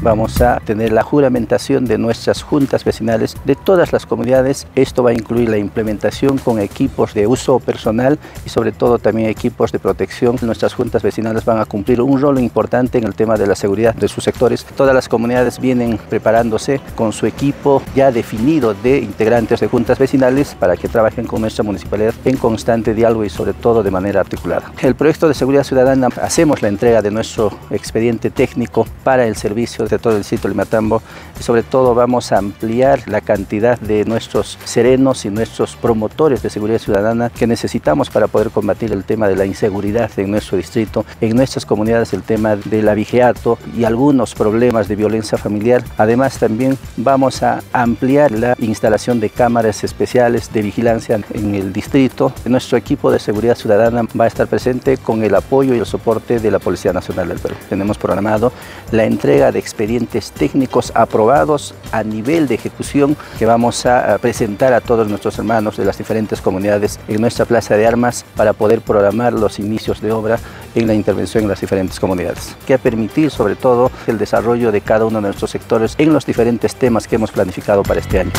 vamos a tener la juramentación de nuestras juntas vecinales de todas las comunidades. Esto va a incluir la implementación con equipos de uso personal y sobre todo también equipos de protección. Nuestras juntas vecinales van a cumplir un rol importante en el tema de la seguridad de sus sectores. Todas las comunidades vienen preparándose con su equipo ya definido de integrantes de juntas vecinales para que trabajen con nuestra municipalidad en constante diálogo y sobre todo de manera articulada. El proyecto de seguridad ciudadana hacemos la entrega de nuestro expediente técnico para el servicio de todo el sitio Limatambo y sobre todo vamos a ampliar la cantidad de nuestros serenos y nuestros promotores de seguridad ciudadana que necesitamos para poder combatir el tema de la inseguridad en nuestro distrito, en nuestras comunidades el tema de la vigiato y algunos problemas de violencia familiar. Además también vamos a ampliar la instalación de cámaras especiales de vigilancia en el distrito. Nuestro equipo de seguridad ciudadana va a estar presente con el apoyo y el soporte de la Policía Nacional del Perú. Tenemos programado la entrega de expedientes técnicos aprobados a nivel de ejecución que vamos a presentar a todos nuestros hermanos de las diferentes comunidades en nuestra plaza de armas para poder programar los inicios de obra en la intervención en las diferentes comunidades, que a permitir sobre todo el desarrollo de cada uno de nuestros sectores en los diferentes temas que hemos planificado para este año.